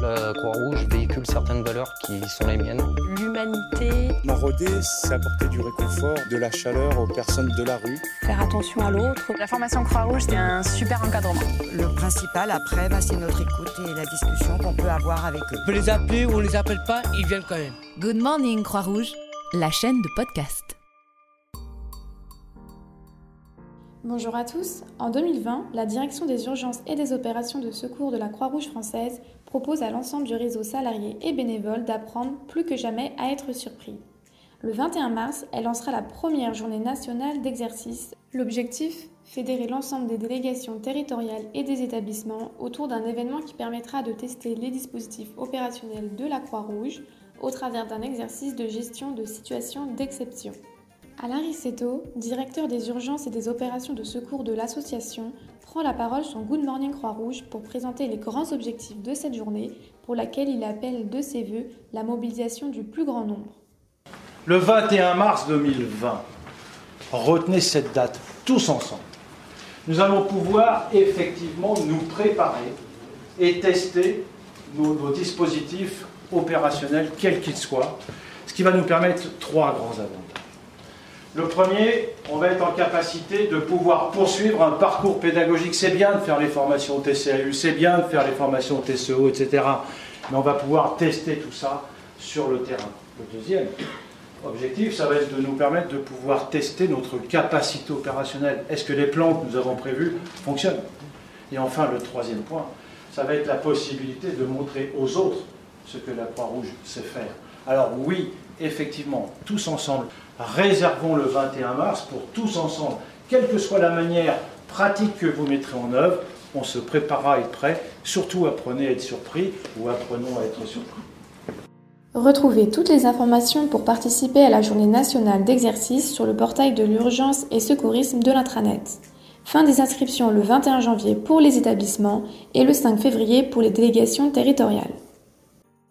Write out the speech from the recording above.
La Croix-Rouge véhicule certaines valeurs qui sont les miennes. L'humanité. Marauder, c'est apporter du réconfort, de la chaleur aux personnes de la rue. Faire attention à l'autre. La formation Croix-Rouge, c'est un super encadrement. Le principal après, bah, c'est notre écoute et la discussion qu'on peut avoir avec eux. On peut les appeler ou on les appelle pas, ils viennent quand même. Good Morning Croix-Rouge, la chaîne de podcast. Bonjour à tous. En 2020, la Direction des urgences et des opérations de secours de la Croix-Rouge française propose à l'ensemble du réseau salarié et bénévole d'apprendre plus que jamais à être surpris. Le 21 mars, elle lancera la première journée nationale d'exercice. L'objectif Fédérer l'ensemble des délégations territoriales et des établissements autour d'un événement qui permettra de tester les dispositifs opérationnels de la Croix-Rouge au travers d'un exercice de gestion de situations d'exception. Alain Rissetto, directeur des urgences et des opérations de secours de l'association, prend la parole sur Good Morning Croix-Rouge pour présenter les grands objectifs de cette journée pour laquelle il appelle de ses voeux la mobilisation du plus grand nombre. Le 21 mars 2020, retenez cette date tous ensemble. Nous allons pouvoir effectivement nous préparer et tester nos dispositifs opérationnels, quels qu'ils soient, ce qui va nous permettre trois grands avantages. Le premier, on va être en capacité de pouvoir poursuivre un parcours pédagogique. C'est bien de faire les formations TCAU, c'est bien de faire les formations TCO, etc. Mais on va pouvoir tester tout ça sur le terrain. Le deuxième objectif, ça va être de nous permettre de pouvoir tester notre capacité opérationnelle. Est-ce que les plans que nous avons prévus fonctionnent? Et enfin, le troisième point, ça va être la possibilité de montrer aux autres ce que la Croix-Rouge sait faire. Alors oui, effectivement, tous ensemble, réservons le 21 mars pour tous ensemble, quelle que soit la manière pratique que vous mettrez en œuvre, on se préparera à être prêt. Surtout apprenez à être surpris ou apprenons à être surpris. Retrouvez toutes les informations pour participer à la journée nationale d'exercice sur le portail de l'urgence et secourisme de l'intranet. Fin des inscriptions le 21 janvier pour les établissements et le 5 février pour les délégations territoriales.